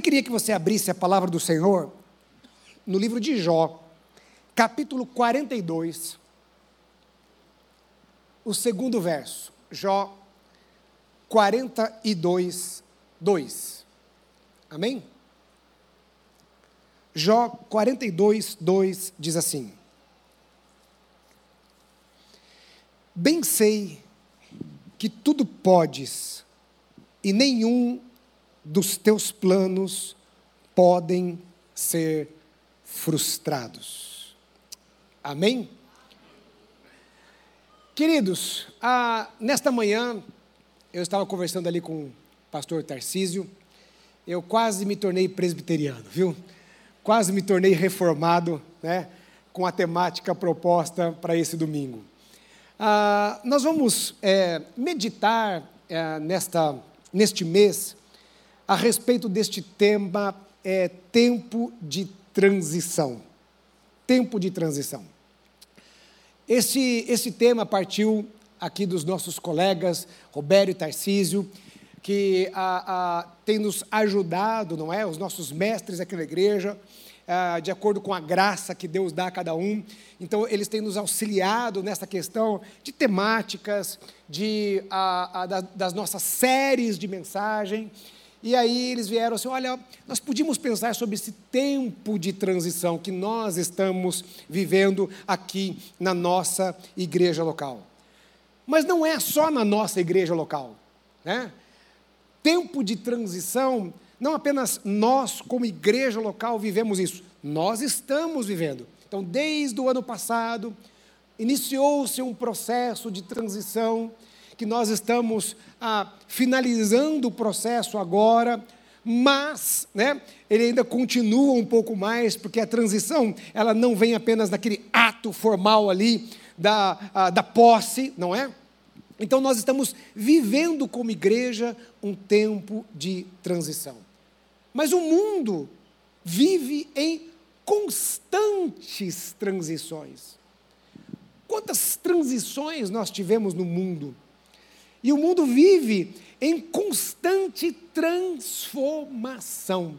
Eu queria que você abrisse a palavra do Senhor no livro de Jó, capítulo 42, o segundo verso. Jó 42, 2. Amém? Jó 42, 2 diz assim: Bem sei que tudo podes, e nenhum dos teus planos podem ser frustrados. Amém? Queridos, ah, nesta manhã eu estava conversando ali com o pastor Tarcísio, eu quase me tornei presbiteriano, viu? Quase me tornei reformado, né? Com a temática proposta para esse domingo. Ah, nós vamos é, meditar é, nesta, neste mês a respeito deste tema é, tempo de transição. Tempo de transição. Esse, esse tema partiu aqui dos nossos colegas Robério e Tarcísio, que a, a, tem nos ajudado, não é? Os nossos mestres aqui na igreja, a, de acordo com a graça que Deus dá a cada um. Então, eles têm nos auxiliado nessa questão de temáticas, de, a, das nossas séries de mensagem. E aí eles vieram assim: olha, nós podíamos pensar sobre esse tempo de transição que nós estamos vivendo aqui na nossa igreja local. Mas não é só na nossa igreja local. Né? Tempo de transição, não apenas nós, como igreja local, vivemos isso, nós estamos vivendo. Então, desde o ano passado, iniciou-se um processo de transição que nós estamos ah, finalizando o processo agora, mas né, ele ainda continua um pouco mais, porque a transição ela não vem apenas naquele ato formal ali da, ah, da posse, não é? Então nós estamos vivendo como igreja um tempo de transição. Mas o mundo vive em constantes transições. Quantas transições nós tivemos no mundo? E o mundo vive em constante transformação,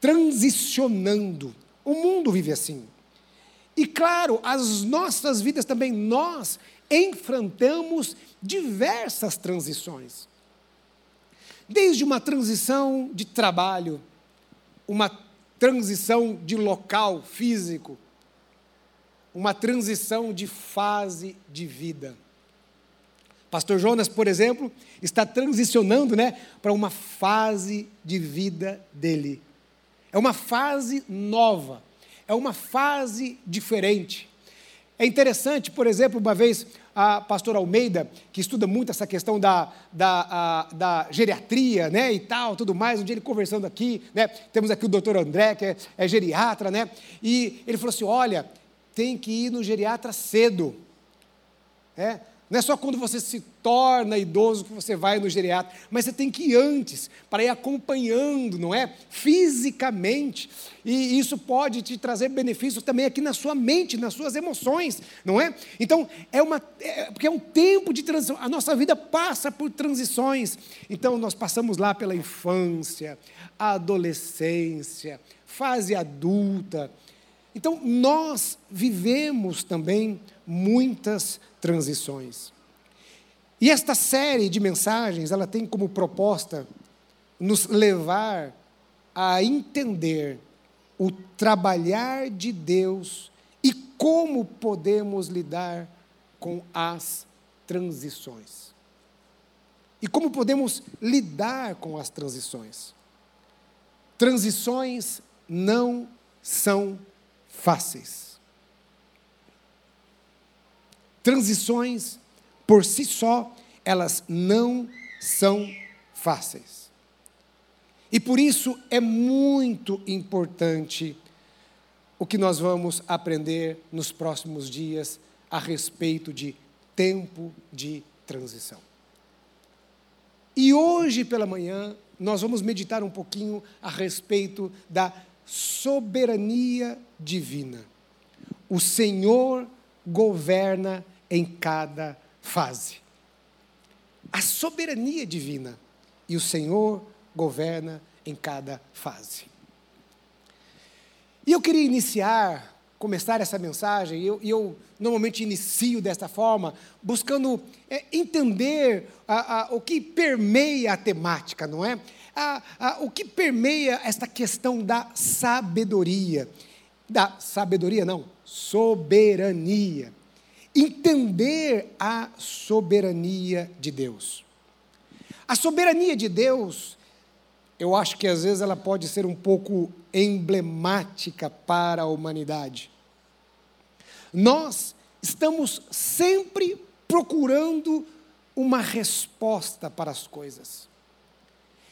transicionando. O mundo vive assim. E claro, as nossas vidas também, nós enfrentamos diversas transições. Desde uma transição de trabalho, uma transição de local físico, uma transição de fase de vida Pastor Jonas, por exemplo, está transicionando né, para uma fase de vida dele. É uma fase nova, é uma fase diferente. É interessante, por exemplo, uma vez a pastora Almeida, que estuda muito essa questão da, da, a, da geriatria, né, e tal, tudo mais, um dia ele conversando aqui, né, temos aqui o doutor André, que é, é geriatra, né, e ele falou assim, olha, tem que ir no geriatra cedo, é, não é só quando você se torna idoso que você vai no geriatra, mas você tem que ir antes, para ir acompanhando, não é? Fisicamente. E isso pode te trazer benefícios também aqui na sua mente, nas suas emoções, não é? Então, é uma é, porque é um tempo de transição. A nossa vida passa por transições. Então, nós passamos lá pela infância, adolescência, fase adulta. Então, nós vivemos também muitas transições. E esta série de mensagens, ela tem como proposta nos levar a entender o trabalhar de Deus e como podemos lidar com as transições. E como podemos lidar com as transições. Transições não são fáceis. Transições, por si só, elas não são fáceis. E por isso é muito importante o que nós vamos aprender nos próximos dias a respeito de tempo de transição. E hoje pela manhã nós vamos meditar um pouquinho a respeito da soberania divina. O Senhor governa em cada fase. A soberania divina e o Senhor governa em cada fase. E eu queria iniciar, começar essa mensagem, e eu, eu, normalmente inicio desta forma, buscando é, entender a, a, o que permeia a temática, não é? A, o que permeia esta questão da sabedoria. Da sabedoria, não, soberania. Entender a soberania de Deus. A soberania de Deus eu acho que às vezes ela pode ser um pouco emblemática para a humanidade. Nós estamos sempre procurando uma resposta para as coisas.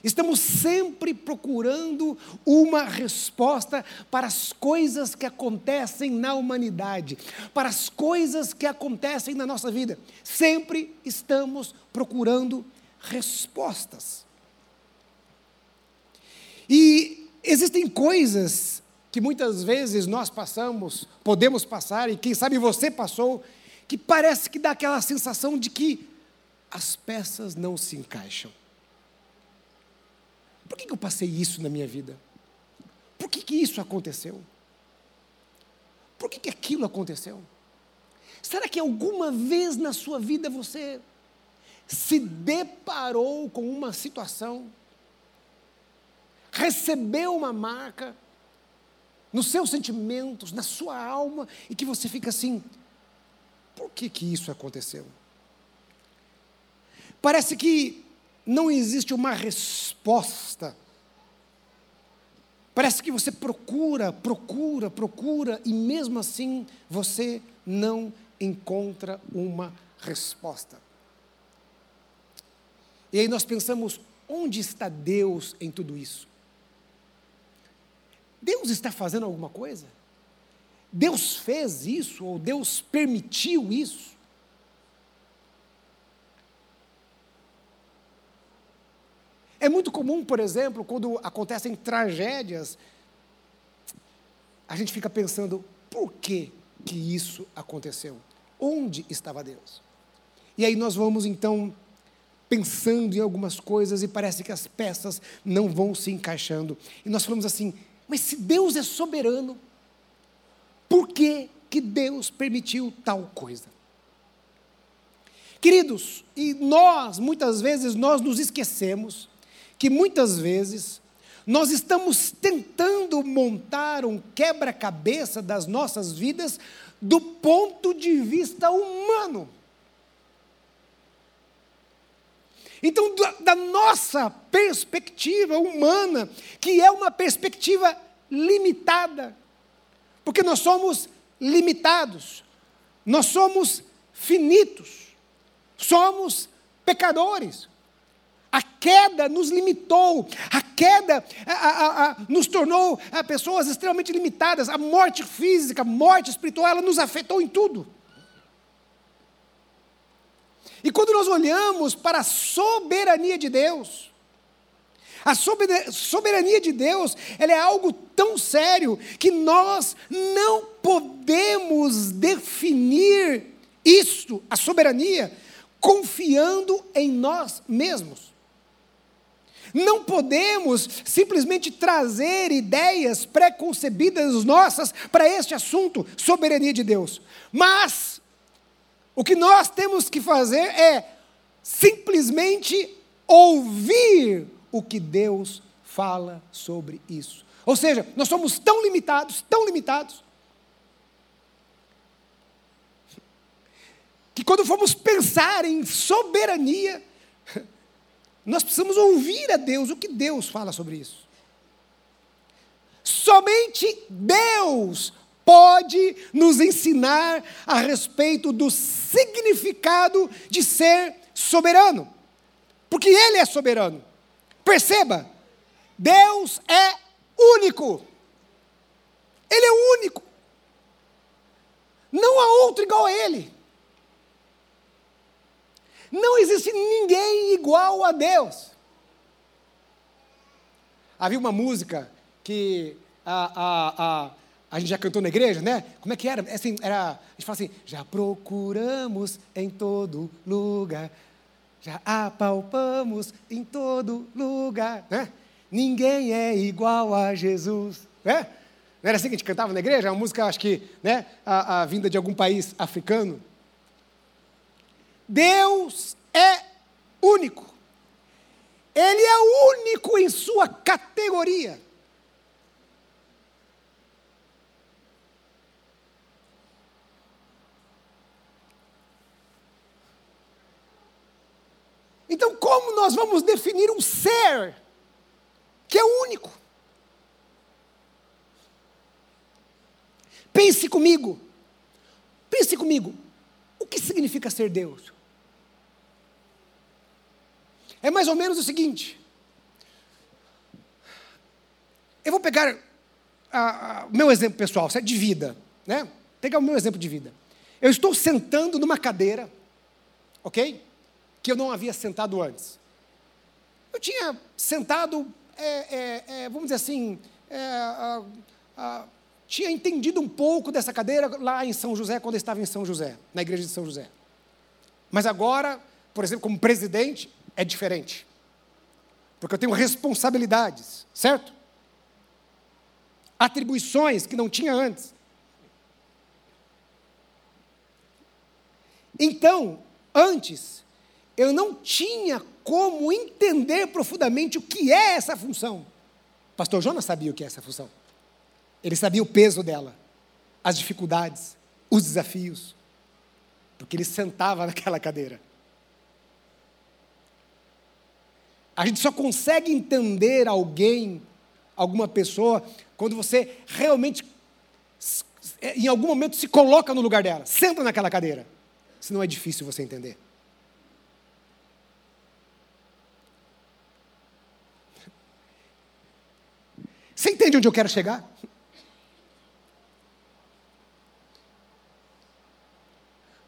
Estamos sempre procurando uma resposta para as coisas que acontecem na humanidade, para as coisas que acontecem na nossa vida. Sempre estamos procurando respostas. E existem coisas que muitas vezes nós passamos, podemos passar, e quem sabe você passou, que parece que dá aquela sensação de que as peças não se encaixam. Por que, eu passei isso na minha vida? Por que, que isso aconteceu? Por que, que aquilo aconteceu? Será que alguma vez na sua vida você se deparou com uma situação recebeu uma marca nos seus sentimentos, na sua alma, e que você fica assim: por que, que isso aconteceu? Parece que não existe uma resposta. Parece que você procura, procura, procura, e mesmo assim você não encontra uma resposta. E aí nós pensamos: onde está Deus em tudo isso? Deus está fazendo alguma coisa? Deus fez isso ou Deus permitiu isso? É muito comum, por exemplo, quando acontecem tragédias, a gente fica pensando, por que que isso aconteceu? Onde estava Deus? E aí nós vamos então pensando em algumas coisas e parece que as peças não vão se encaixando. E nós falamos assim: mas se Deus é soberano, por que, que Deus permitiu tal coisa? Queridos, e nós, muitas vezes, nós nos esquecemos que muitas vezes nós estamos tentando montar um quebra-cabeça das nossas vidas do ponto de vista humano. Então, da, nossa perspectiva humana, que é uma perspectiva limitada, porque nós somos limitados, nós somos finitos, somos pecadores. A queda nos limitou, a queda a, a, a, nos tornou pessoas extremamente limitadas. A morte física, a morte espiritual, ela nos afetou em tudo. E quando nós olhamos para a soberania de Deus, a soberania de Deus, ela é algo tão sério que nós não podemos definir isto, a soberania, confiando em nós mesmos. Não podemos simplesmente trazer ideias preconcebidas nossas para este assunto, soberania de Deus. Mas o que nós temos que fazer é simplesmente ouvir o que Deus fala sobre isso. Ou seja, nós somos tão limitados, tão limitados, que quando formos pensar em soberania, nós precisamos ouvir a Deus, o que Deus fala sobre isso. Somente Deus pode nos ensinar a respeito do significado de ser soberano. Porque Ele é soberano. Perceba, Deus é único. Ele é único. Não há outro igual a Ele. Não existe ninguém igual a Deus. Havia uma música que a, a, a a gente já cantou na igreja, né? Como é que era? É assim, era, a gente fala assim, já procuramos em todo lugar, já apalpamos em todo lugar, né? Ninguém é igual a Jesus. É? Não era assim que a gente cantava na igreja? Uma música, acho que, né, a, a vinda de algum país africano. Deus é único. Ele é único em sua categoria. Então, como nós vamos definir um ser que é único? Pense comigo. Pense comigo. O que significa ser Deus? É mais ou menos o seguinte. Eu vou pegar o meu exemplo pessoal, de vida, né? Pegar o meu exemplo de vida. Eu estou sentando numa cadeira, ok? Que eu não havia sentado antes. Eu tinha sentado, é, é, é, vamos dizer assim, é, tinha entendido um pouco dessa cadeira lá em São José, quando eu estava em São José, na igreja de São José. Mas agora, por exemplo, como presidente, é diferente. Porque eu tenho responsabilidades, certo? Atribuições que não tinha antes. Então, antes, eu não tinha como entender profundamente o que é essa função. Pastor Jonas sabia o que é essa função. Ele sabia o peso dela, as dificuldades, os desafios, porque ele sentava naquela cadeira. A gente só consegue entender alguém, alguma pessoa, quando você realmente, em algum momento, se coloca no lugar dela, senta naquela cadeira. Senão é difícil você entender. Você entende onde eu quero chegar?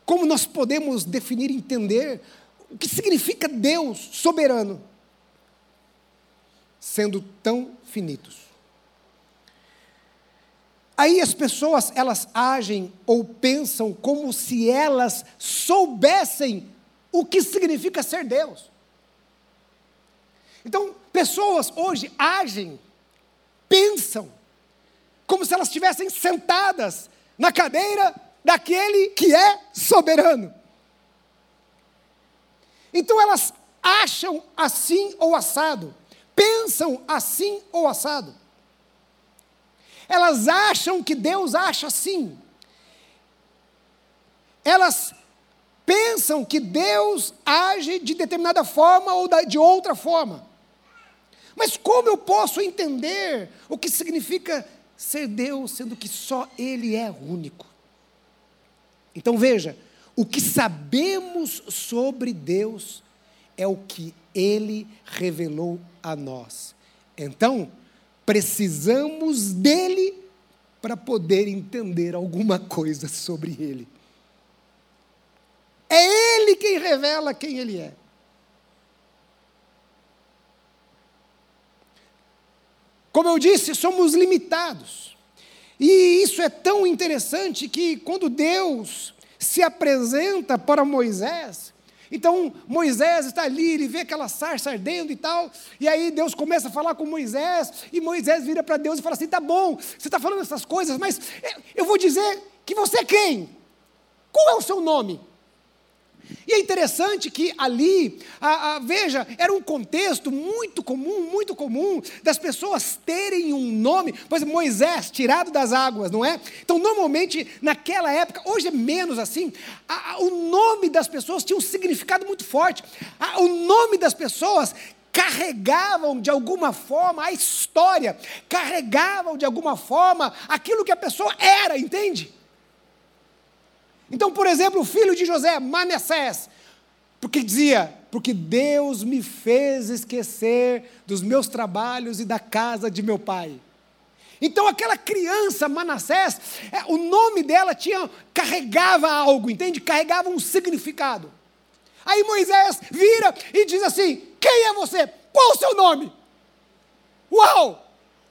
Como nós podemos definir e entender o que significa Deus soberano? Sendo tão finitos. Aí as pessoas, elas agem ou pensam como se elas soubessem o que significa ser Deus. Então, pessoas hoje agem, pensam, como se elas estivessem sentadas na cadeira daquele que é soberano. Então elas acham assim ou assado pensam assim ou assado. Elas acham que Deus acha assim. Elas pensam que Deus age de determinada forma ou de outra forma. Mas como eu posso entender o que significa ser Deus, sendo que só Ele é único? Então veja, o que sabemos sobre Deus é o que Ele revelou a nós. Então, precisamos dele para poder entender alguma coisa sobre ele. É ele quem revela quem ele é. Como eu disse, somos limitados. E isso é tão interessante que quando Deus se apresenta para Moisés, então Moisés está ali, ele vê aquela sarça ardendo e tal, e aí Deus começa a falar com Moisés, e Moisés vira para Deus e fala assim: tá bom, você está falando essas coisas, mas eu vou dizer que você é quem? Qual é o seu nome? E é interessante que ali, a, a, veja, era um contexto muito comum, muito comum, das pessoas terem um nome, por exemplo, Moisés, tirado das águas, não é? Então, normalmente, naquela época, hoje é menos assim, a, o nome das pessoas tinha um significado muito forte. o nome das pessoas carregavam de alguma forma a história, carregavam de alguma forma aquilo que a pessoa era, entende? Então, por exemplo, o filho de José, Manassés, porque dizia: Porque Deus me fez esquecer dos meus trabalhos e da casa de meu pai. Então aquela criança Manassés, é, o nome dela tinha carregava algo, entende? Carregava um significado. Aí Moisés vira e diz assim: Quem é você? Qual o seu nome? Uau!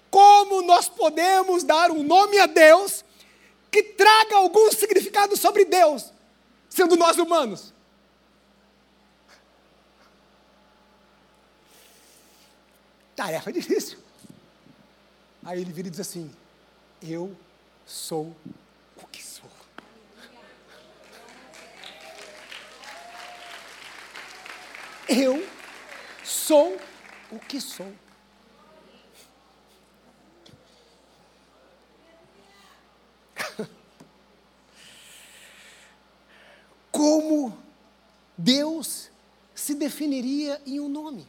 Como nós podemos dar um nome a Deus que traga algum significado sobre Deus, sendo nós humanos. Tarefa difícil. Aí ele vira e diz assim: Eu sou o que sou. Eu sou o que sou. Como Deus se definiria em um nome?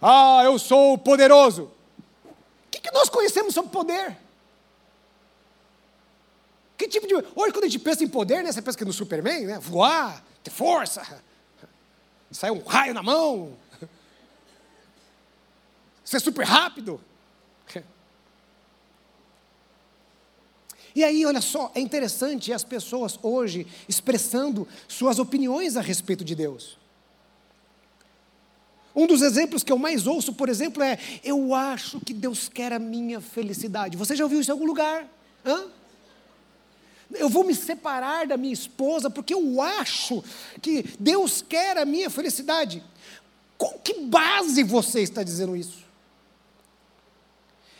Ah, eu sou poderoso. O que, que nós conhecemos sobre poder? Que tipo de. Hoje, quando a gente pensa em poder, né, você pensa que no Superman, né? Voar, ter força, sair um raio na mão, ser super rápido. E aí, olha só, é interessante as pessoas hoje expressando suas opiniões a respeito de Deus. Um dos exemplos que eu mais ouço, por exemplo, é: Eu acho que Deus quer a minha felicidade. Você já ouviu isso em algum lugar? Hã? Eu vou me separar da minha esposa porque eu acho que Deus quer a minha felicidade. Com que base você está dizendo isso?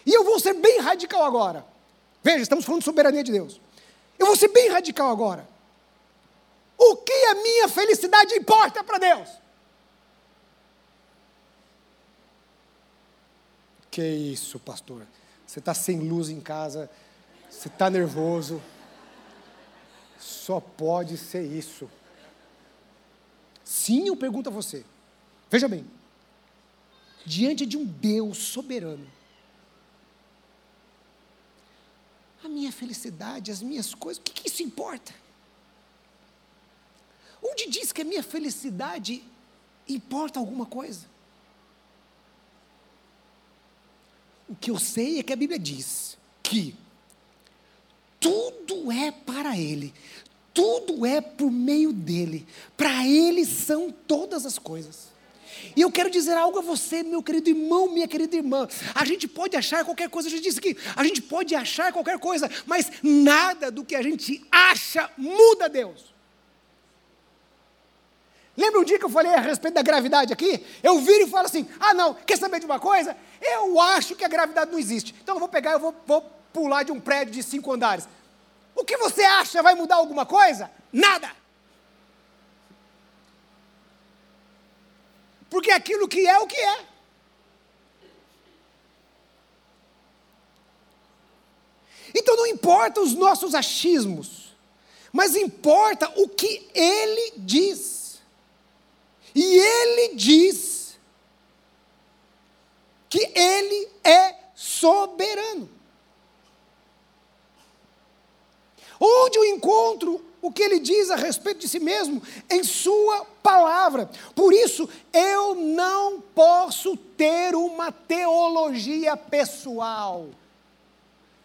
E eu vou ser bem radical agora. Veja, estamos falando de soberania de Deus. Eu vou ser bem radical agora. O que a minha felicidade importa para Deus? Que isso, pastor? Você está sem luz em casa, você está nervoso. Só pode ser isso. Sim, eu pergunto a você. Veja bem. Diante de um Deus soberano, a minha felicidade, as minhas coisas, o que, que isso importa? Onde diz que a minha felicidade importa alguma coisa? O que eu sei é que a Bíblia diz que tudo é para Ele, tudo é por meio dele, para Ele são todas as coisas. E eu quero dizer algo a você, meu querido irmão, minha querida irmã. A gente pode achar qualquer coisa, eu já disse que a gente pode achar qualquer coisa, mas nada do que a gente acha muda Deus. Lembra um dia que eu falei a respeito da gravidade aqui? Eu viro e falo assim: ah, não, quer saber de uma coisa? Eu acho que a gravidade não existe. Então eu vou pegar, eu vou, vou pular de um prédio de cinco andares. O que você acha vai mudar alguma coisa? Nada. Porque aquilo que é o que é. Então não importa os nossos achismos, mas importa o que ele diz. E ele diz que ele é soberano. Onde eu encontro o que ele diz a respeito de si mesmo? Em Sua palavra. Por isso, eu não posso ter uma teologia pessoal.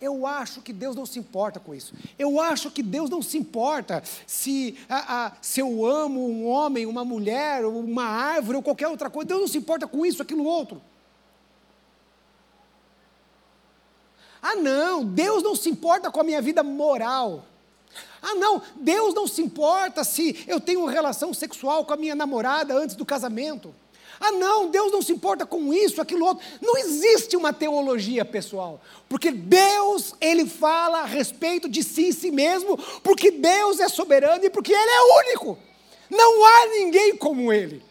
Eu acho que Deus não se importa com isso. Eu acho que Deus não se importa se, a, a, se eu amo um homem, uma mulher, uma árvore ou qualquer outra coisa. Deus não se importa com isso, aquilo outro. Ah, não, Deus não se importa com a minha vida moral. Ah, não, Deus não se importa se eu tenho relação sexual com a minha namorada antes do casamento. Ah, não, Deus não se importa com isso, aquilo outro. Não existe uma teologia pessoal, porque Deus, ele fala a respeito de si e si mesmo, porque Deus é soberano e porque ele é único. Não há ninguém como ele.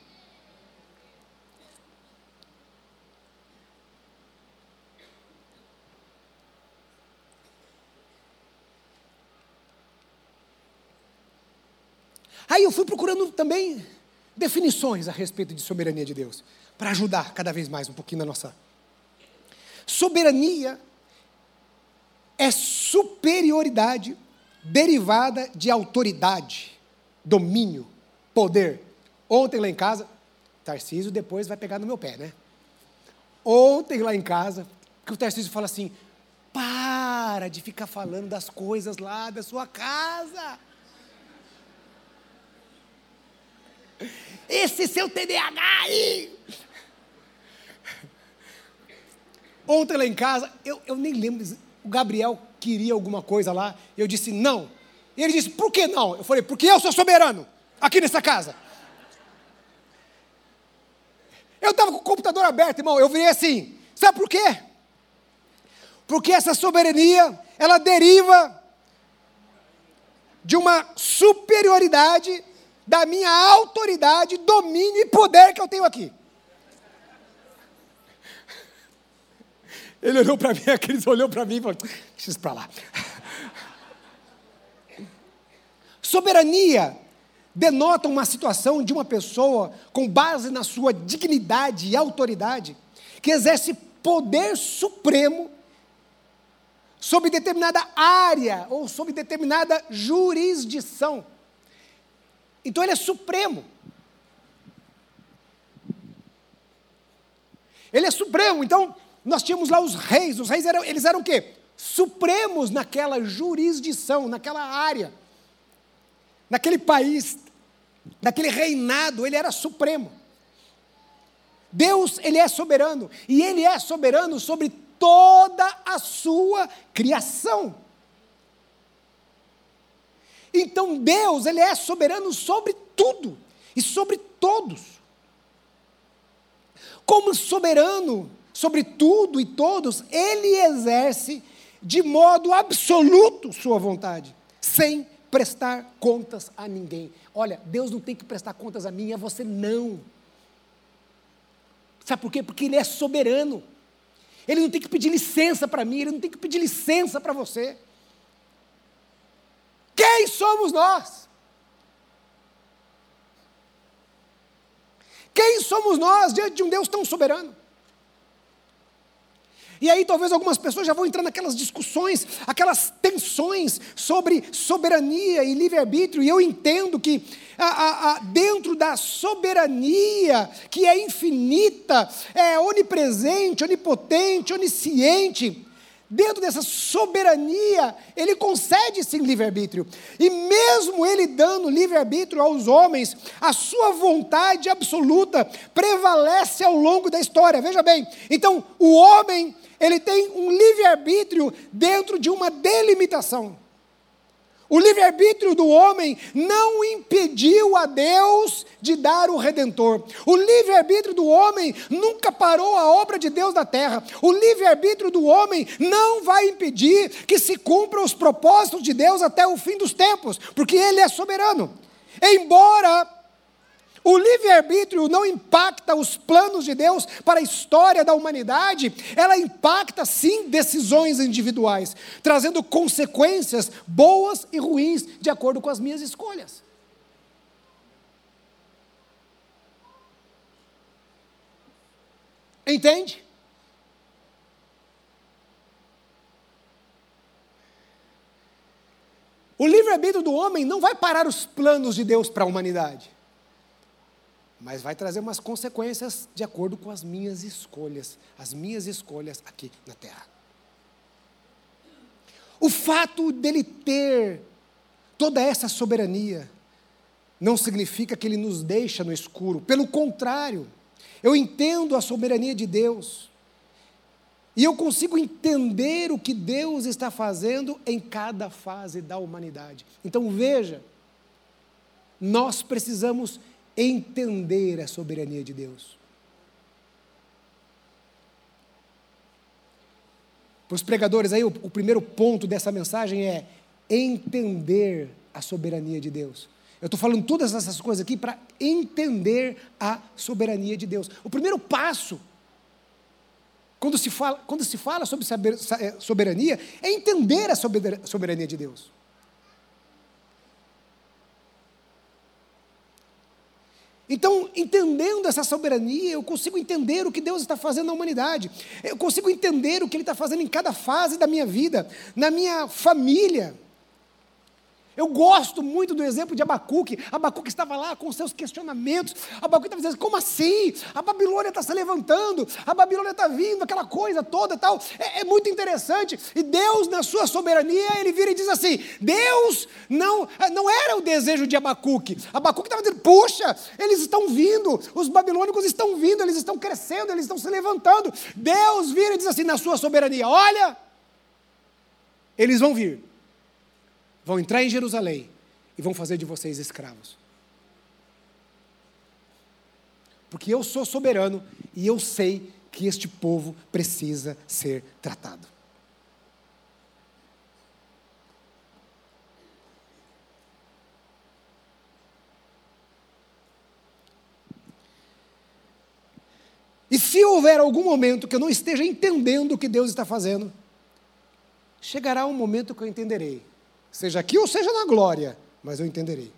Aí eu fui procurando também definições a respeito de soberania de Deus, para ajudar cada vez mais um pouquinho na nossa. Soberania é superioridade derivada de autoridade, domínio, poder. Ontem lá em casa, Tarcísio depois vai pegar no meu pé, né? Ontem lá em casa, que o Tarcísio fala assim: para de ficar falando das coisas lá da sua casa. Esse seu TDAH aí. Ontem lá em casa, eu, eu nem lembro, o Gabriel queria alguma coisa lá, eu disse não. E ele disse, por que não? Eu falei, porque eu sou soberano aqui nessa casa. Eu estava com o computador aberto, irmão, eu virei assim. Sabe por quê? Porque essa soberania, ela deriva de uma superioridade da minha autoridade, domínio e poder que eu tenho aqui. Ele olhou para mim, aqueles olhou para mim e falou: deixa isso para lá. Soberania denota uma situação de uma pessoa com base na sua dignidade e autoridade, que exerce poder supremo sobre determinada área ou sobre determinada jurisdição. Então ele é supremo. Ele é supremo. Então nós tínhamos lá os reis. Os reis eram, eles eram o quê? Supremos naquela jurisdição, naquela área, naquele país, naquele reinado. Ele era supremo. Deus, ele é soberano e ele é soberano sobre toda a sua criação. Então Deus, ele é soberano sobre tudo e sobre todos. Como soberano sobre tudo e todos, ele exerce de modo absoluto sua vontade, sem prestar contas a ninguém. Olha, Deus não tem que prestar contas a mim, a você não. Sabe por quê? Porque Ele é soberano. Ele não tem que pedir licença para mim, Ele não tem que pedir licença para você. Quem somos nós? Quem somos nós diante de um Deus tão soberano? E aí talvez algumas pessoas já vão entrar naquelas discussões, aquelas tensões sobre soberania e livre-arbítrio, e eu entendo que a, a, a, dentro da soberania, que é infinita, é onipresente, onipotente, onisciente, dentro dessa soberania, ele concede sim livre-arbítrio. E mesmo ele dando livre-arbítrio aos homens, a sua vontade absoluta prevalece ao longo da história. Veja bem, então o homem, ele tem um livre-arbítrio dentro de uma delimitação. O livre-arbítrio do homem não impediu a Deus de dar o redentor. O livre-arbítrio do homem nunca parou a obra de Deus na terra. O livre-arbítrio do homem não vai impedir que se cumpram os propósitos de Deus até o fim dos tempos, porque ele é soberano. Embora o livre-arbítrio não impacta os planos de Deus para a história da humanidade, ela impacta sim decisões individuais, trazendo consequências boas e ruins de acordo com as minhas escolhas. Entende? O livre-arbítrio do homem não vai parar os planos de Deus para a humanidade mas vai trazer umas consequências de acordo com as minhas escolhas, as minhas escolhas aqui na terra. O fato dele ter toda essa soberania não significa que ele nos deixa no escuro, pelo contrário, eu entendo a soberania de Deus. E eu consigo entender o que Deus está fazendo em cada fase da humanidade. Então veja, nós precisamos entender a soberania de Deus. Para os pregadores aí, o, o primeiro ponto dessa mensagem é entender a soberania de Deus. Eu estou falando todas essas coisas aqui para entender a soberania de Deus. O primeiro passo, quando se fala, quando se fala sobre eh, soberania, é entender a soberania de Deus. Então, entendendo essa soberania, eu consigo entender o que Deus está fazendo na humanidade. Eu consigo entender o que Ele está fazendo em cada fase da minha vida, na minha família. Eu gosto muito do exemplo de Abacuque. Abacuque estava lá com seus questionamentos. Abacuque estava dizendo: como assim? A Babilônia está se levantando, a Babilônia está vindo, aquela coisa toda tal. É, é, muito interessante. E Deus, na sua soberania, ele vira e diz assim: Deus não, não era o desejo de Abacuque. Abacuque estava dizendo: puxa, eles estão vindo, os babilônicos estão vindo, eles estão crescendo, eles estão se levantando. Deus vira e diz assim, na sua soberania: olha, eles vão vir vão entrar em Jerusalém e vão fazer de vocês escravos. porque eu sou soberano e eu sei que este povo precisa ser tratado. E se houver algum momento que eu não esteja entendendo o que Deus está fazendo, chegará um momento que eu entenderei, seja aqui ou seja na glória, mas eu entenderei.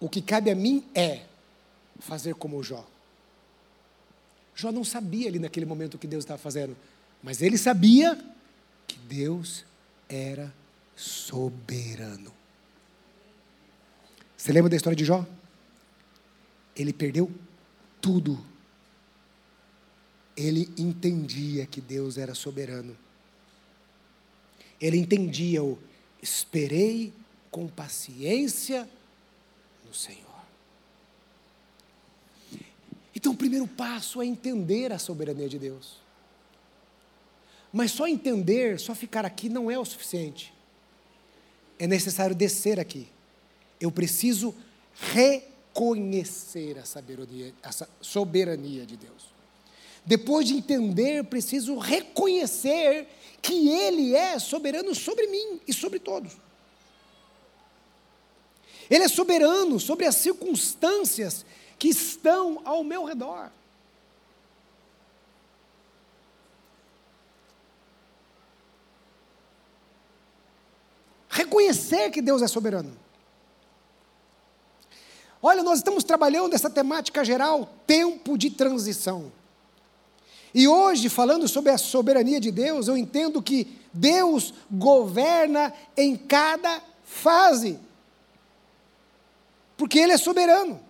O que cabe a mim é fazer como Jó. Jó não sabia ali naquele momento o que Deus estava fazendo, mas ele sabia que Deus era soberano. Você lembra da história de Jó? Ele perdeu tudo ele entendia que Deus era soberano. Ele entendia o esperei com paciência no Senhor. Então, o primeiro passo é entender a soberania de Deus. Mas só entender, só ficar aqui não é o suficiente. É necessário descer aqui. Eu preciso reconhecer a soberania, a soberania de Deus. Depois de entender, preciso reconhecer que Ele é soberano sobre mim e sobre todos. Ele é soberano sobre as circunstâncias que estão ao meu redor. Reconhecer que Deus é soberano. Olha, nós estamos trabalhando essa temática geral, tempo de transição. E hoje, falando sobre a soberania de Deus, eu entendo que Deus governa em cada fase, porque Ele é soberano.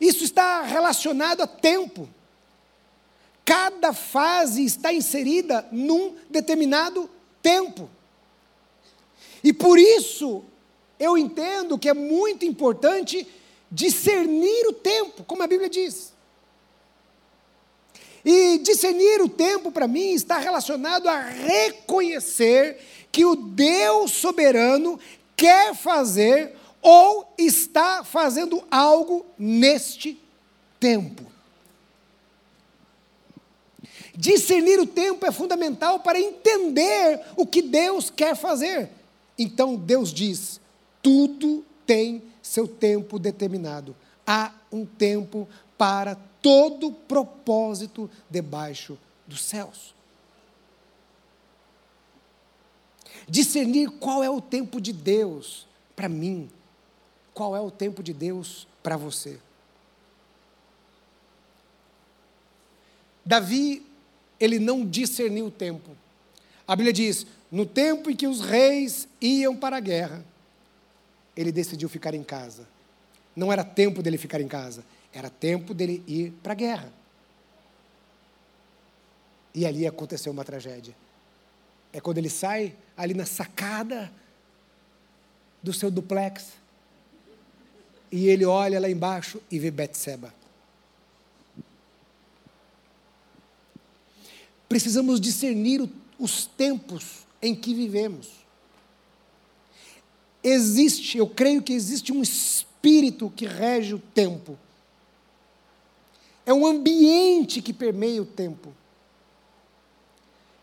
Isso está relacionado a tempo. Cada fase está inserida num determinado tempo. E por isso, eu entendo que é muito importante discernir o tempo, como a Bíblia diz. E discernir o tempo para mim está relacionado a reconhecer que o Deus soberano quer fazer ou está fazendo algo neste tempo. Discernir o tempo é fundamental para entender o que Deus quer fazer. Então Deus diz: tudo tem seu tempo determinado. Há um tempo para todo propósito debaixo dos céus. Discernir qual é o tempo de Deus para mim, qual é o tempo de Deus para você. Davi, ele não discerniu o tempo. A Bíblia diz: no tempo em que os reis iam para a guerra, ele decidiu ficar em casa. Não era tempo dele ficar em casa, era tempo dele ir para a guerra. E ali aconteceu uma tragédia. É quando ele sai ali na sacada do seu duplex e ele olha lá embaixo e vê Betseba. Precisamos discernir os tempos em que vivemos. Existe, eu creio que existe um espírito que rege o tempo é um ambiente que permeia o tempo.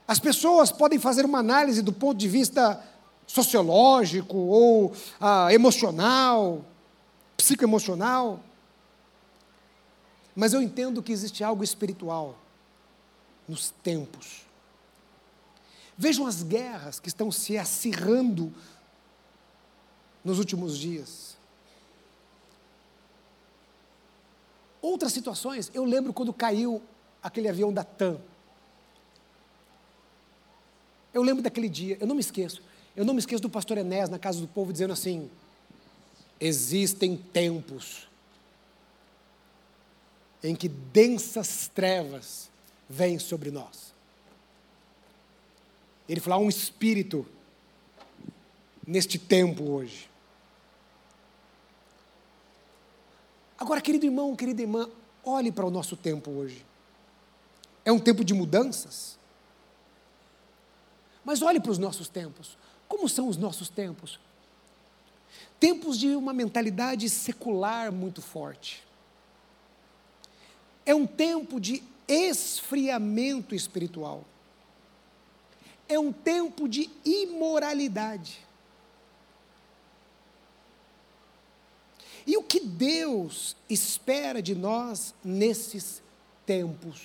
As pessoas podem fazer uma análise do ponto de vista sociológico ou ah, emocional, psicoemocional, mas eu entendo que existe algo espiritual nos tempos. Vejam as guerras que estão se acirrando nos últimos dias. Outras situações, eu lembro quando caiu aquele avião da TAM. Eu lembro daquele dia, eu não me esqueço. Eu não me esqueço do pastor Enés na casa do povo dizendo assim: existem tempos em que densas trevas vêm sobre nós. Ele falou: há um espírito neste tempo hoje. Agora, querido irmão, querida irmã, olhe para o nosso tempo hoje. É um tempo de mudanças. Mas olhe para os nossos tempos. Como são os nossos tempos? tempos de uma mentalidade secular muito forte. É um tempo de esfriamento espiritual. É um tempo de imoralidade. E o que Deus espera de nós nesses tempos?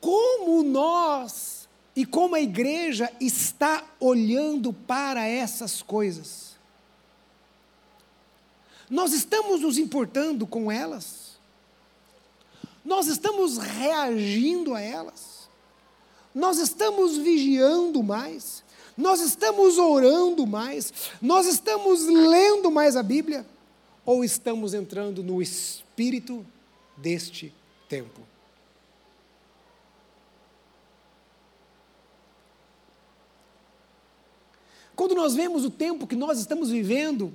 Como nós e como a igreja está olhando para essas coisas? Nós estamos nos importando com elas? Nós estamos reagindo a elas? Nós estamos vigiando mais? Nós estamos orando mais? Nós estamos lendo mais a Bíblia? Ou estamos entrando no espírito deste tempo? Quando nós vemos o tempo que nós estamos vivendo,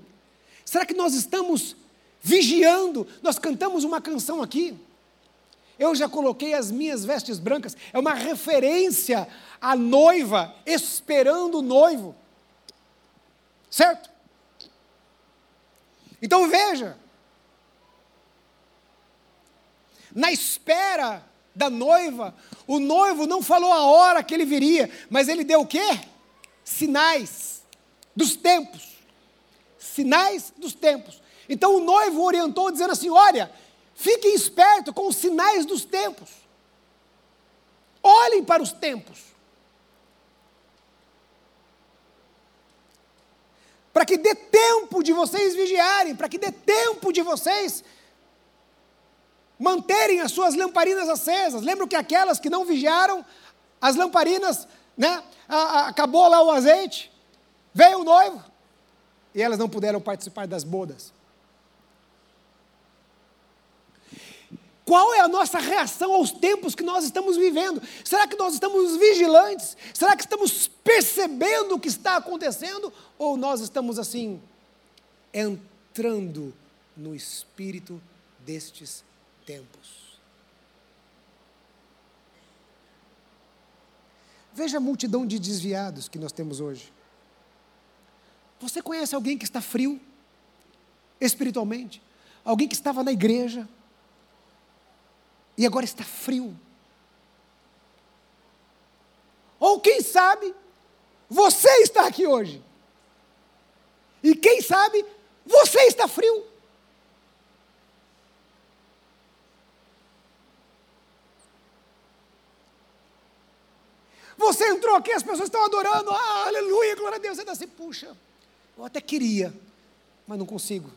será que nós estamos vigiando? Nós cantamos uma canção aqui. Eu já coloquei as minhas vestes brancas, é uma referência à noiva esperando o noivo. Certo? Então veja, na espera da noiva, o noivo não falou a hora que ele viria, mas ele deu o quê? Sinais dos tempos. Sinais dos tempos. Então o noivo orientou dizendo assim: olha, Fiquem espertos com os sinais dos tempos. Olhem para os tempos. Para que dê tempo de vocês vigiarem, para que dê tempo de vocês manterem as suas lamparinas acesas. Lembram que aquelas que não vigiaram, as lamparinas, né, a, a, acabou lá o azeite, veio o noivo, e elas não puderam participar das bodas. Qual é a nossa reação aos tempos que nós estamos vivendo? Será que nós estamos vigilantes? Será que estamos percebendo o que está acontecendo? Ou nós estamos assim, entrando no espírito destes tempos? Veja a multidão de desviados que nós temos hoje. Você conhece alguém que está frio espiritualmente? Alguém que estava na igreja? E agora está frio. Ou quem sabe, você está aqui hoje. E quem sabe, você está frio. Você entrou aqui, as pessoas estão adorando, ah, aleluia, glória a Deus. Você está assim, puxa, eu até queria, mas não consigo.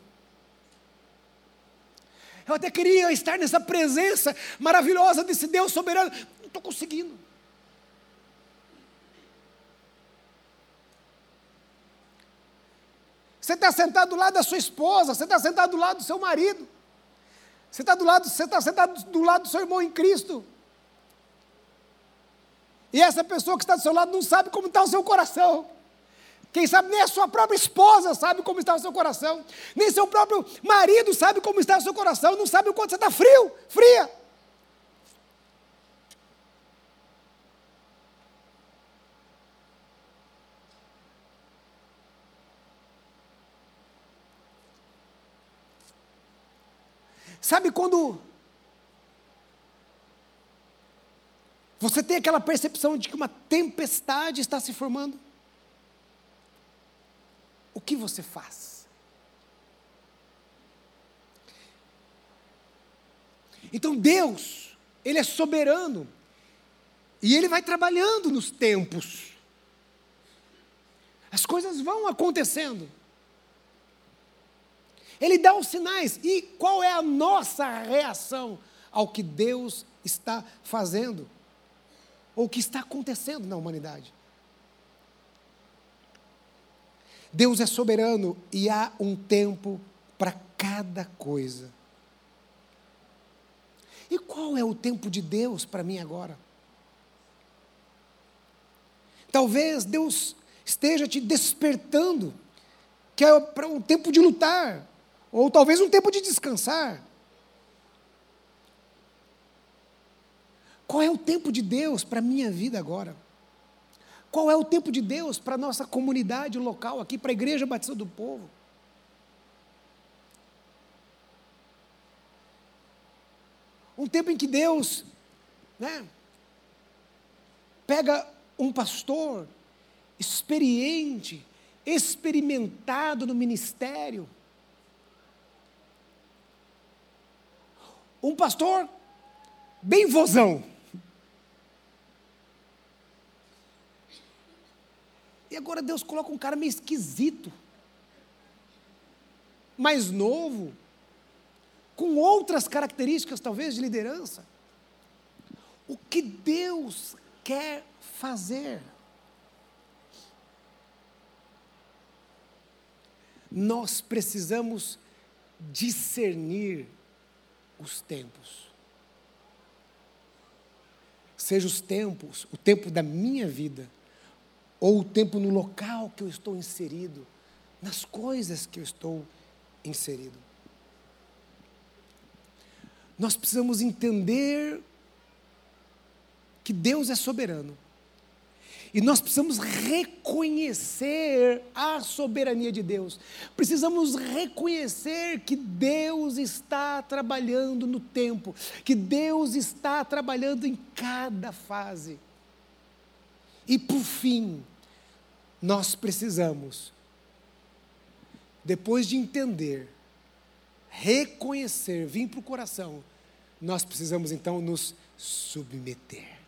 Eu até queria estar nessa presença maravilhosa desse Deus soberano. Não estou conseguindo. Você está sentado do lado da sua esposa, você está sentado do lado do seu marido, você está do lado, você está sentado do lado do seu irmão em Cristo. E essa pessoa que está do seu lado não sabe como está o seu coração. Quem sabe nem a sua própria esposa sabe como está o seu coração, nem seu próprio marido sabe como está o seu coração, não sabe o quanto você está frio, fria. Sabe quando você tem aquela percepção de que uma tempestade está se formando? Que você faz? Então Deus, Ele é soberano, e Ele vai trabalhando nos tempos. As coisas vão acontecendo. Ele dá os sinais. E qual é a nossa reação ao que Deus está fazendo? Ou o que está acontecendo na humanidade? Deus é soberano e há um tempo para cada coisa. E qual é o tempo de Deus para mim agora? Talvez Deus esteja te despertando, que é para um tempo de lutar, ou talvez um tempo de descansar. Qual é o tempo de Deus para a minha vida agora? Qual é o tempo de Deus para a nossa comunidade local aqui, para a Igreja Batista do Povo? Um tempo em que Deus né, pega um pastor experiente, experimentado no ministério, um pastor bem vozão. E agora Deus coloca um cara meio esquisito, mais novo, com outras características, talvez, de liderança. O que Deus quer fazer? Nós precisamos discernir os tempos. Seja os tempos, o tempo da minha vida, ou o tempo no local que eu estou inserido, nas coisas que eu estou inserido. Nós precisamos entender que Deus é soberano. E nós precisamos reconhecer a soberania de Deus. Precisamos reconhecer que Deus está trabalhando no tempo, que Deus está trabalhando em cada fase. E por fim, nós precisamos, depois de entender, reconhecer, vir para o coração, nós precisamos então nos submeter.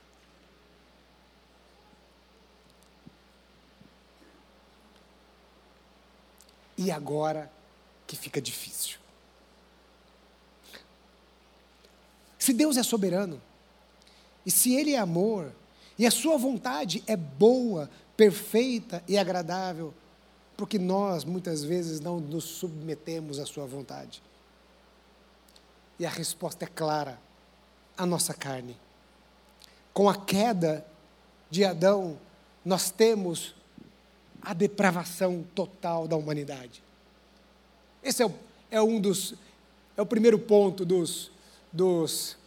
E agora que fica difícil. Se Deus é soberano, e se Ele é amor, e a Sua vontade é boa, perfeita e agradável, porque nós muitas vezes não nos submetemos à Sua vontade. E a resposta é clara: a nossa carne. Com a queda de Adão, nós temos a depravação total da humanidade. Esse é, o, é um dos, é o primeiro ponto dos, dos,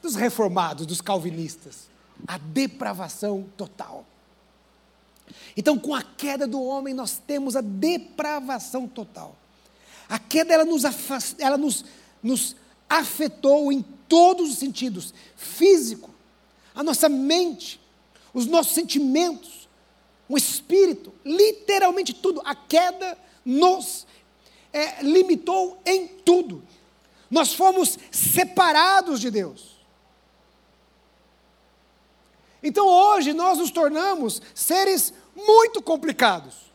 dos reformados, dos calvinistas. A depravação total. Então, com a queda do homem, nós temos a depravação total. A queda, ela nos, afast, ela nos, nos afetou em todos os sentidos: físico, a nossa mente, os nossos sentimentos, o espírito, literalmente tudo. A queda nos é, limitou em tudo. Nós fomos separados de Deus. Então hoje nós nos tornamos seres muito complicados.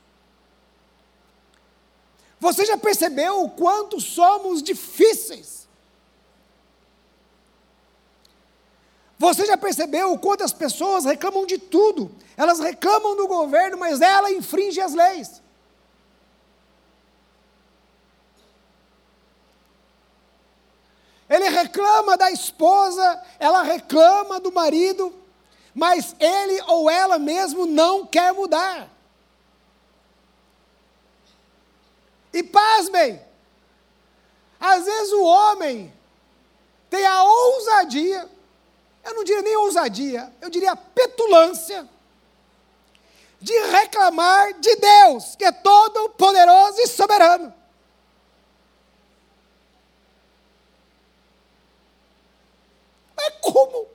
Você já percebeu o quanto somos difíceis? Você já percebeu o quanto as pessoas reclamam de tudo? Elas reclamam do governo, mas ela infringe as leis. Ele reclama da esposa, ela reclama do marido, mas ele ou ela mesmo não quer mudar. E pasmem, às vezes o homem tem a ousadia eu não diria nem ousadia, eu diria petulância, de reclamar de Deus, que é todo poderoso e soberano. Mas como?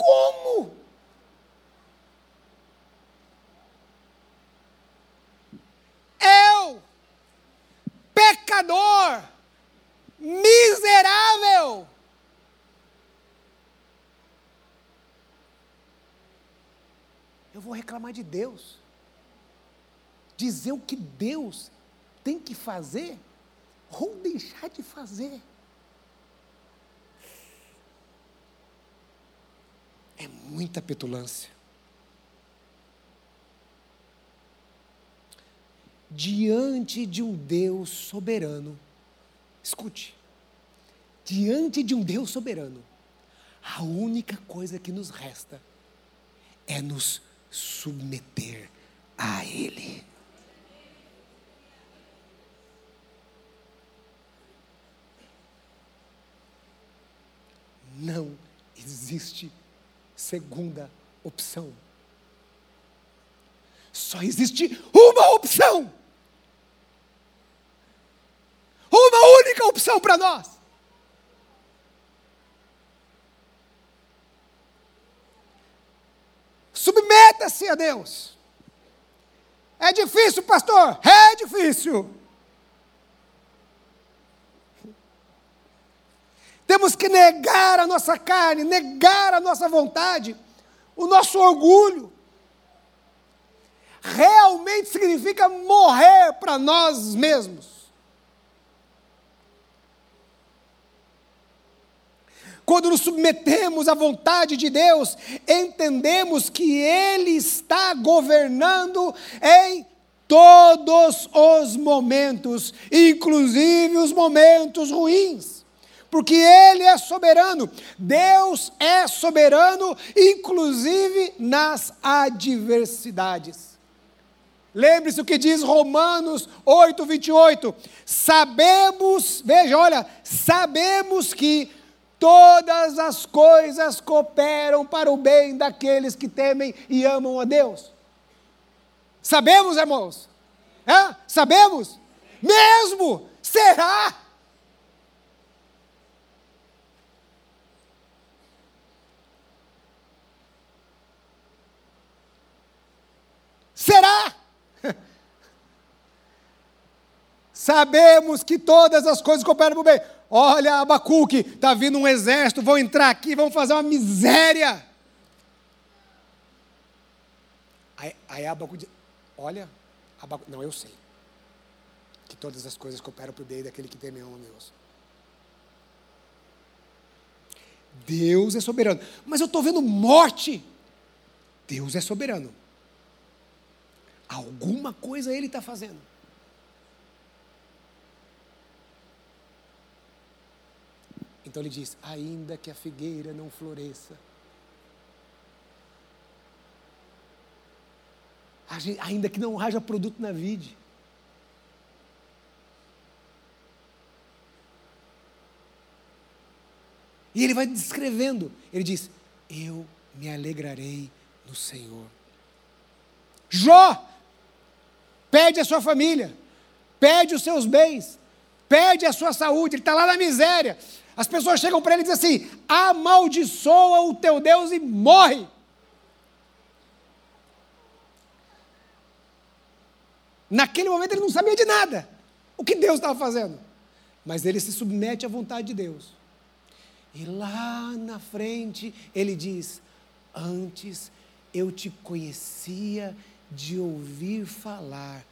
Como? Eu, pecador, miserável, eu vou reclamar de Deus. Dizer o que Deus tem que fazer ou deixar de fazer. É muita petulância. Diante de um Deus soberano, escute, diante de um Deus soberano, a única coisa que nos resta é nos submeter a Ele. Não existe segunda opção. Só existe uma opção. Uma única opção para nós. Submeta-se a Deus. É difícil, pastor? É difícil. Temos que negar a nossa carne, negar a nossa vontade, o nosso orgulho. Realmente significa morrer para nós mesmos. Quando nos submetemos à vontade de Deus, entendemos que Ele está governando em todos os momentos, inclusive os momentos ruins. Porque Ele é soberano, Deus é soberano, inclusive nas adversidades. Lembre-se o que diz Romanos 8, 28. Sabemos, veja, olha, sabemos que todas as coisas cooperam para o bem daqueles que temem e amam a Deus. Sabemos, irmãos? É? Sabemos? Mesmo? Será? Será? Sabemos que todas as coisas cooperam para o bem. Olha, Abacuque, está vindo um exército, vão entrar aqui, vão fazer uma miséria. Aí, aí Abacuque diz, olha, Abacuque, não, eu sei. Que todas as coisas cooperam para o bem daquele que teme a Deus. Deus é soberano. Mas eu estou vendo morte. Deus é soberano. Alguma coisa ele está fazendo. Então ele diz: ainda que a figueira não floresça, ainda que não haja produto na vide, E ele vai descrevendo. Ele diz: Eu me alegrarei no Senhor. Jó pede a sua família, pede os seus bens, pede a sua saúde, ele está lá na miséria. As pessoas chegam para ele e dizem assim: amaldiçoa o teu Deus e morre. Naquele momento ele não sabia de nada, o que Deus estava fazendo, mas ele se submete à vontade de Deus. E lá na frente ele diz: Antes eu te conhecia de ouvir falar,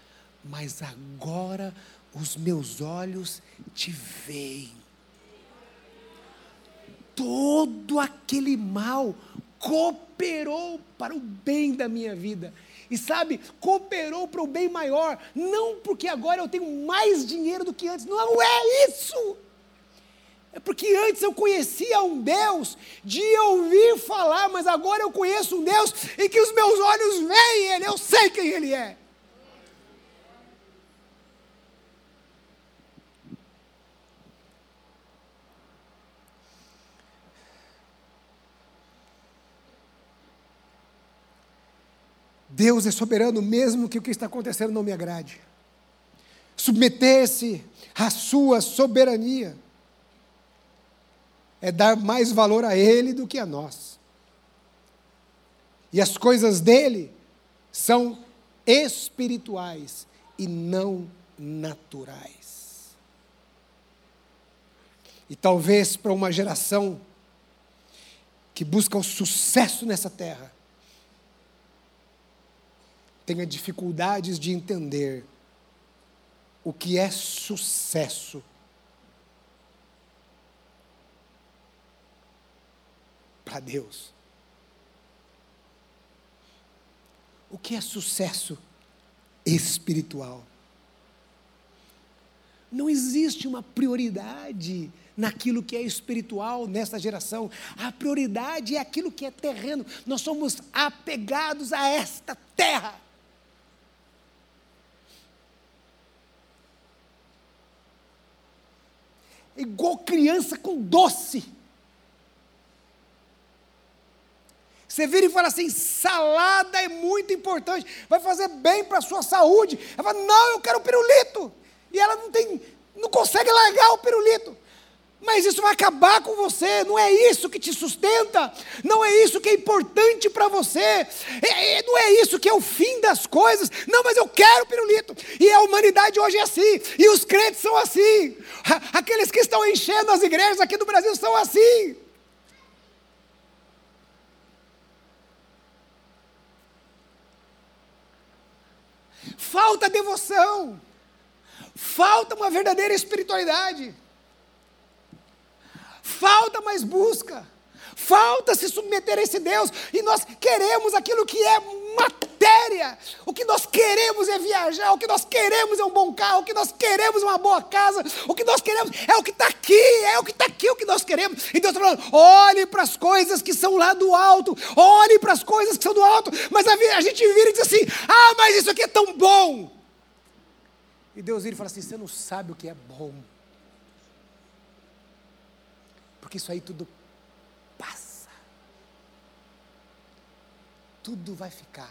mas agora os meus olhos te veem todo aquele mal cooperou para o bem da minha vida. E sabe, cooperou para o bem maior, não porque agora eu tenho mais dinheiro do que antes, não é isso. É porque antes eu conhecia um Deus de ouvir falar, mas agora eu conheço um Deus em que os meus olhos veem Ele, eu sei quem Ele é. Deus é soberano mesmo que o que está acontecendo não me agrade. Submeter-se à sua soberania é dar mais valor a Ele do que a nós. E as coisas dele são espirituais e não naturais. E talvez para uma geração que busca o sucesso nessa terra, tenha dificuldades de entender o que é sucesso. Para Deus. O que é sucesso espiritual? Não existe uma prioridade naquilo que é espiritual nesta geração. A prioridade é aquilo que é terreno. Nós somos apegados a esta terra. igual criança com doce. Você vira e fala assim: salada é muito importante, vai fazer bem para a sua saúde. Ela fala: não, eu quero pirulito. E ela não tem, não consegue largar o pirulito. Mas isso vai acabar com você, não é isso que te sustenta, não é isso que é importante para você, é, é, não é isso que é o fim das coisas. Não, mas eu quero pirulito, e a humanidade hoje é assim, e os crentes são assim, aqueles que estão enchendo as igrejas aqui do Brasil são assim. Falta devoção, falta uma verdadeira espiritualidade falta mais busca, falta se submeter a esse Deus, e nós queremos aquilo que é matéria, o que nós queremos é viajar, o que nós queremos é um bom carro, o que nós queremos é uma boa casa, o que nós queremos é o que está aqui, é o que está aqui o que nós queremos. E Deus está falando: olhe para as coisas que são lá do alto, olhe para as coisas que são do alto, mas a, a gente vira e diz assim: ah, mas isso aqui é tão bom. E Deus vira e fala assim: você não sabe o que é bom. Porque isso aí tudo passa. Tudo vai ficar.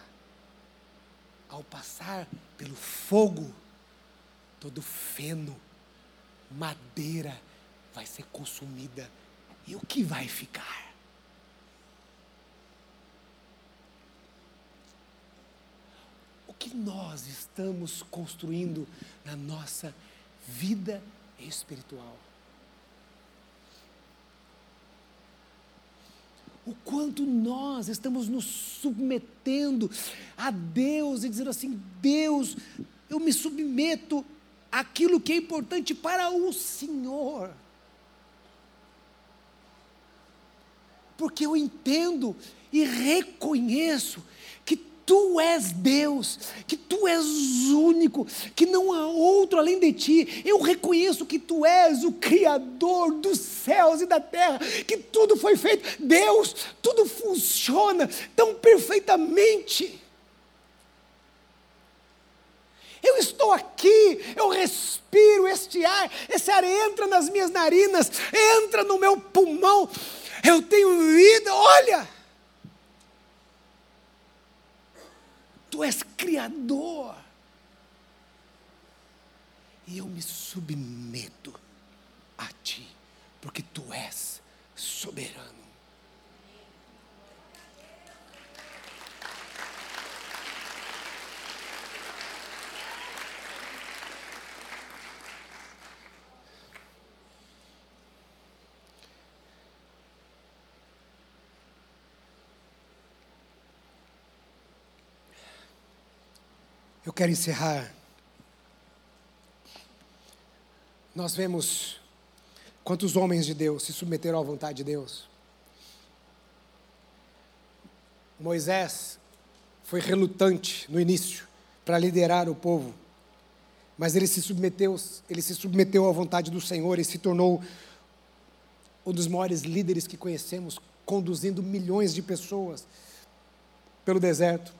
Ao passar pelo fogo, todo feno, madeira vai ser consumida. E o que vai ficar? O que nós estamos construindo na nossa vida espiritual? O quanto nós estamos nos submetendo a Deus e dizendo assim: Deus, eu me submeto àquilo que é importante para o Senhor. Porque eu entendo e reconheço tu és Deus, que tu és único, que não há outro além de ti. Eu reconheço que tu és o Criador dos céus e da terra, que tudo foi feito. Deus, tudo funciona tão perfeitamente. Eu estou aqui, eu respiro este ar, esse ar entra nas minhas narinas, entra no meu pulmão. Eu tenho vida, olha. Tu és Criador. E eu me submeto a Ti, porque Tu és soberano. Eu quero encerrar. Nós vemos quantos homens de Deus se submeteram à vontade de Deus. Moisés foi relutante no início para liderar o povo, mas ele se submeteu, ele se submeteu à vontade do Senhor e se tornou um dos maiores líderes que conhecemos, conduzindo milhões de pessoas pelo deserto.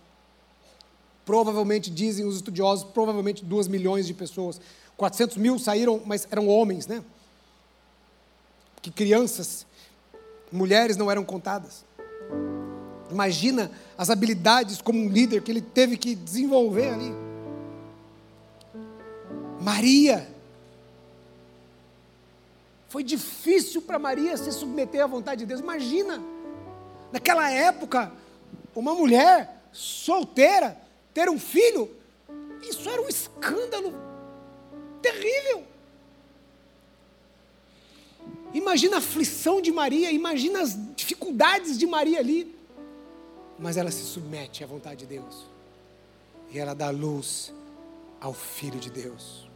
Provavelmente, dizem os estudiosos, provavelmente 2 milhões de pessoas. 400 mil saíram, mas eram homens, né? Que crianças, mulheres não eram contadas. Imagina as habilidades como um líder que ele teve que desenvolver ali. Maria. Foi difícil para Maria se submeter à vontade de Deus. Imagina, naquela época, uma mulher solteira ter um filho, isso era um escândalo terrível. Imagina a aflição de Maria, imagina as dificuldades de Maria ali. Mas ela se submete à vontade de Deus. E ela dá luz ao Filho de Deus.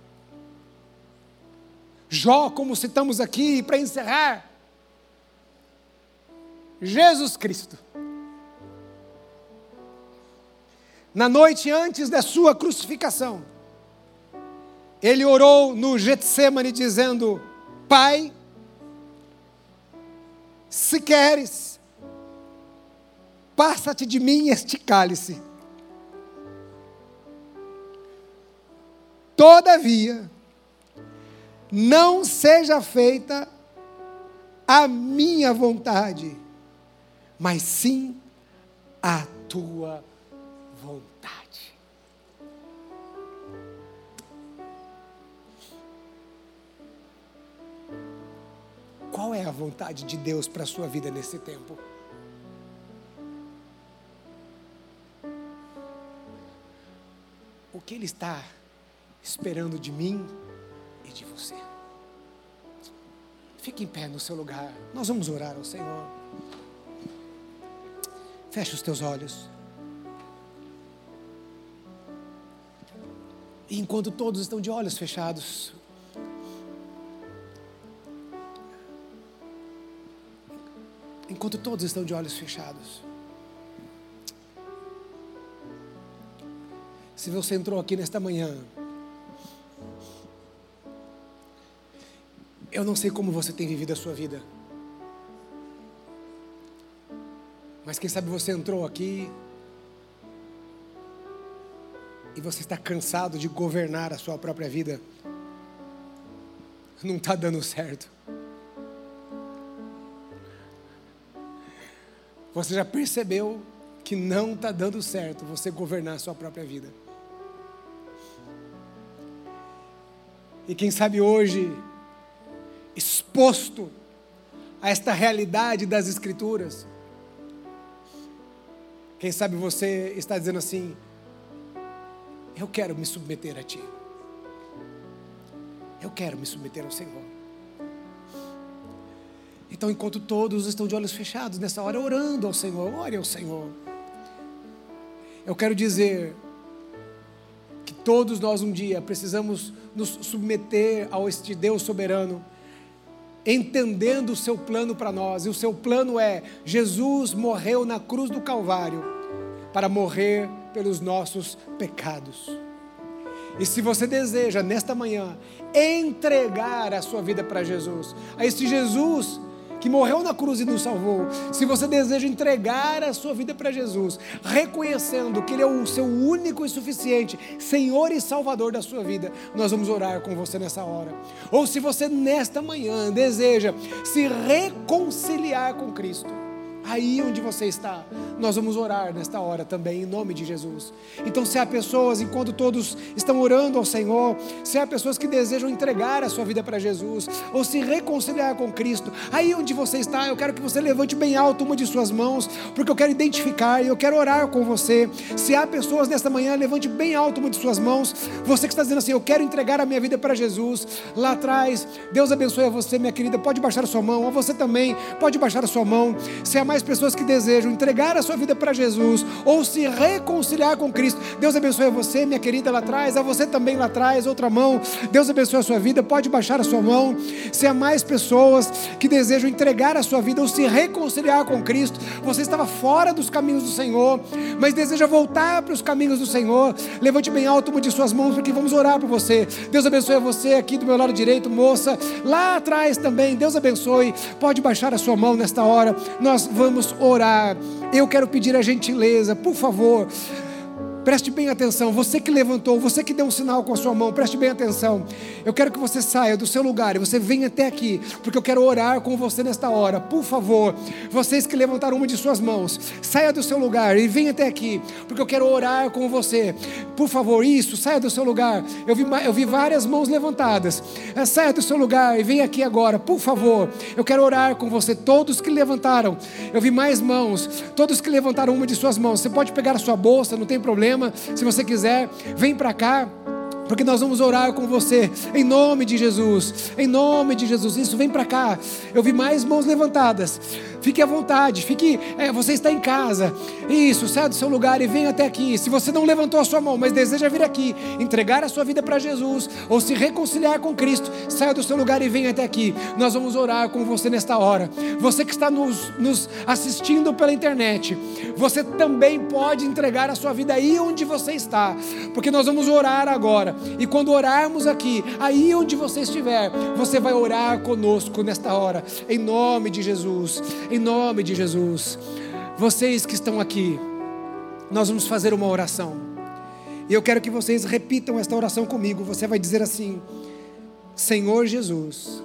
Jó, como citamos aqui, para encerrar, Jesus Cristo na noite antes da sua crucificação, ele orou no Getsemane dizendo: Pai, se queres, passa-te de mim este cálice. Todavia, não seja feita a minha vontade, mas sim a tua vontade. Qual é a vontade de Deus para a sua vida nesse tempo? O que Ele está esperando de mim e de você? Fique em pé no seu lugar. Nós vamos orar ao Senhor. Feche os teus olhos. E enquanto todos estão de olhos fechados, enquanto todos estão de olhos fechados, se você entrou aqui nesta manhã Eu não sei como você tem vivido a sua vida. Mas quem sabe você entrou aqui e você está cansado de governar a sua própria vida. Não está dando certo. Você já percebeu que não está dando certo você governar a sua própria vida. E quem sabe hoje exposto a esta realidade das Escrituras. Quem sabe você está dizendo assim: Eu quero me submeter a Ti. Eu quero me submeter ao Senhor. Então, enquanto todos estão de olhos fechados nessa hora, orando ao Senhor, ore ao Senhor. Eu quero dizer que todos nós um dia precisamos nos submeter ao este Deus soberano entendendo o seu plano para nós. E o seu plano é: Jesus morreu na cruz do Calvário para morrer pelos nossos pecados. E se você deseja, nesta manhã, entregar a sua vida para Jesus, a este Jesus que morreu na cruz e nos salvou, se você deseja entregar a sua vida para Jesus, reconhecendo que Ele é o seu único e suficiente Senhor e Salvador da sua vida, nós vamos orar com você nessa hora. Ou se você nesta manhã deseja se reconciliar com Cristo, aí onde você está, nós vamos orar nesta hora também, em nome de Jesus. Então, se há pessoas, enquanto todos estão orando ao Senhor, se há pessoas que desejam entregar a sua vida para Jesus, ou se reconciliar com Cristo, aí onde você está, eu quero que você levante bem alto uma de suas mãos, porque eu quero identificar e eu quero orar com você. Se há pessoas nesta manhã, levante bem alto uma de suas mãos, você que está dizendo assim, eu quero entregar a minha vida para Jesus, lá atrás, Deus abençoe a você, minha querida, pode baixar a sua mão, a você também, pode baixar a sua mão. Se há mais pessoas que desejam entregar a sua vida para Jesus ou se reconciliar com Cristo, Deus abençoe a você, minha querida, lá atrás, a você também lá atrás, outra mão. Deus abençoe a sua vida, pode baixar a sua mão. Se há mais pessoas que desejam entregar a sua vida ou se reconciliar com Cristo, você estava fora dos caminhos do Senhor, mas deseja voltar para os caminhos do Senhor, levante bem alto uma de suas mãos, porque vamos orar por você. Deus abençoe a você aqui do meu lado direito, moça, lá atrás também. Deus abençoe. Pode baixar a sua mão nesta hora. Nós vamos orar. Eu quero pedir a gentileza, por favor, Preste bem atenção, você que levantou, você que deu um sinal com a sua mão, preste bem atenção. Eu quero que você saia do seu lugar e você venha até aqui, porque eu quero orar com você nesta hora. Por favor, vocês que levantaram uma de suas mãos, saia do seu lugar e venha até aqui, porque eu quero orar com você. Por favor, isso, saia do seu lugar. Eu vi, eu vi várias mãos levantadas. É, saia do seu lugar e venha aqui agora, por favor. Eu quero orar com você, todos que levantaram. Eu vi mais mãos, todos que levantaram uma de suas mãos. Você pode pegar a sua bolsa, não tem problema Se você quiser, vem para cá porque nós vamos orar com você, em nome de Jesus, em nome de Jesus. Isso, vem para cá. Eu vi mais mãos levantadas. Fique à vontade, fique. É, você está em casa. Isso, saia do seu lugar e venha até aqui. Se você não levantou a sua mão, mas deseja vir aqui, entregar a sua vida para Jesus ou se reconciliar com Cristo, saia do seu lugar e venha até aqui. Nós vamos orar com você nesta hora. Você que está nos, nos assistindo pela internet, você também pode entregar a sua vida aí onde você está, porque nós vamos orar agora. E quando orarmos aqui, aí onde você estiver, você vai orar conosco nesta hora, em nome de Jesus em nome de Jesus. Vocês que estão aqui, nós vamos fazer uma oração. E eu quero que vocês repitam esta oração comigo. Você vai dizer assim: Senhor Jesus,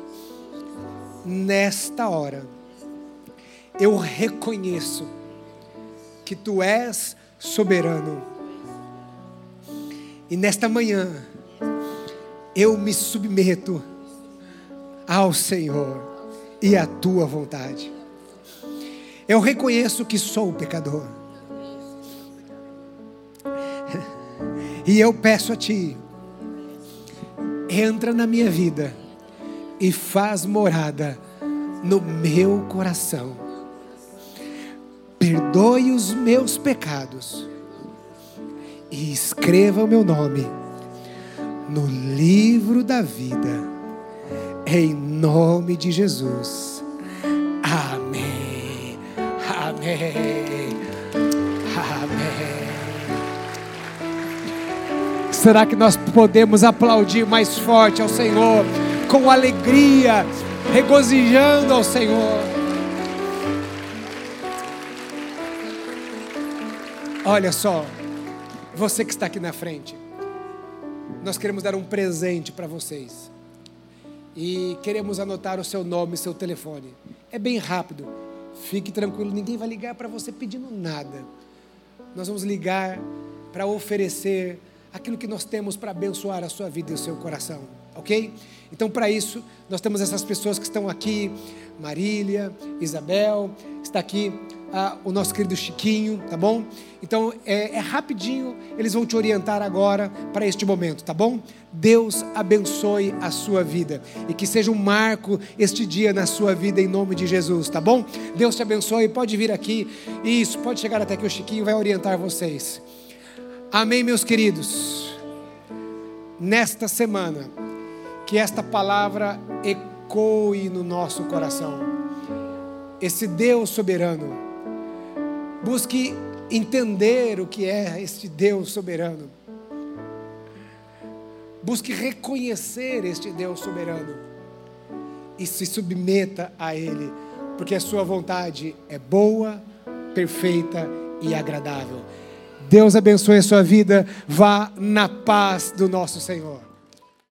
nesta hora, eu reconheço que tu és soberano. E nesta manhã, eu me submeto ao Senhor e à tua vontade. Eu reconheço que sou pecador. E eu peço a Ti, entra na minha vida e faz morada no meu coração. Perdoe os meus pecados e escreva o meu nome no livro da vida, em nome de Jesus. Amém. Amém. Amém. Será que nós podemos aplaudir mais forte ao Senhor, com alegria, regozijando ao Senhor? Olha só, você que está aqui na frente, nós queremos dar um presente para vocês. E queremos anotar o seu nome e seu telefone. É bem rápido. Fique tranquilo, ninguém vai ligar para você pedindo nada. Nós vamos ligar para oferecer aquilo que nós temos para abençoar a sua vida e o seu coração, ok? Então, para isso, nós temos essas pessoas que estão aqui: Marília, Isabel, está aqui ah, o nosso querido Chiquinho, tá bom? Então é, é rapidinho, eles vão te orientar agora para este momento, tá bom? Deus abençoe a sua vida e que seja um marco este dia na sua vida em nome de Jesus, tá bom? Deus te abençoe, pode vir aqui, isso, pode chegar até aqui, o Chiquinho vai orientar vocês. Amém, meus queridos. Nesta semana, que esta palavra ecoe no nosso coração. Esse Deus soberano Busque entender o que é este Deus soberano. Busque reconhecer este Deus soberano e se submeta a Ele, porque a Sua vontade é boa, perfeita e agradável. Deus abençoe a sua vida. Vá na paz do nosso Senhor.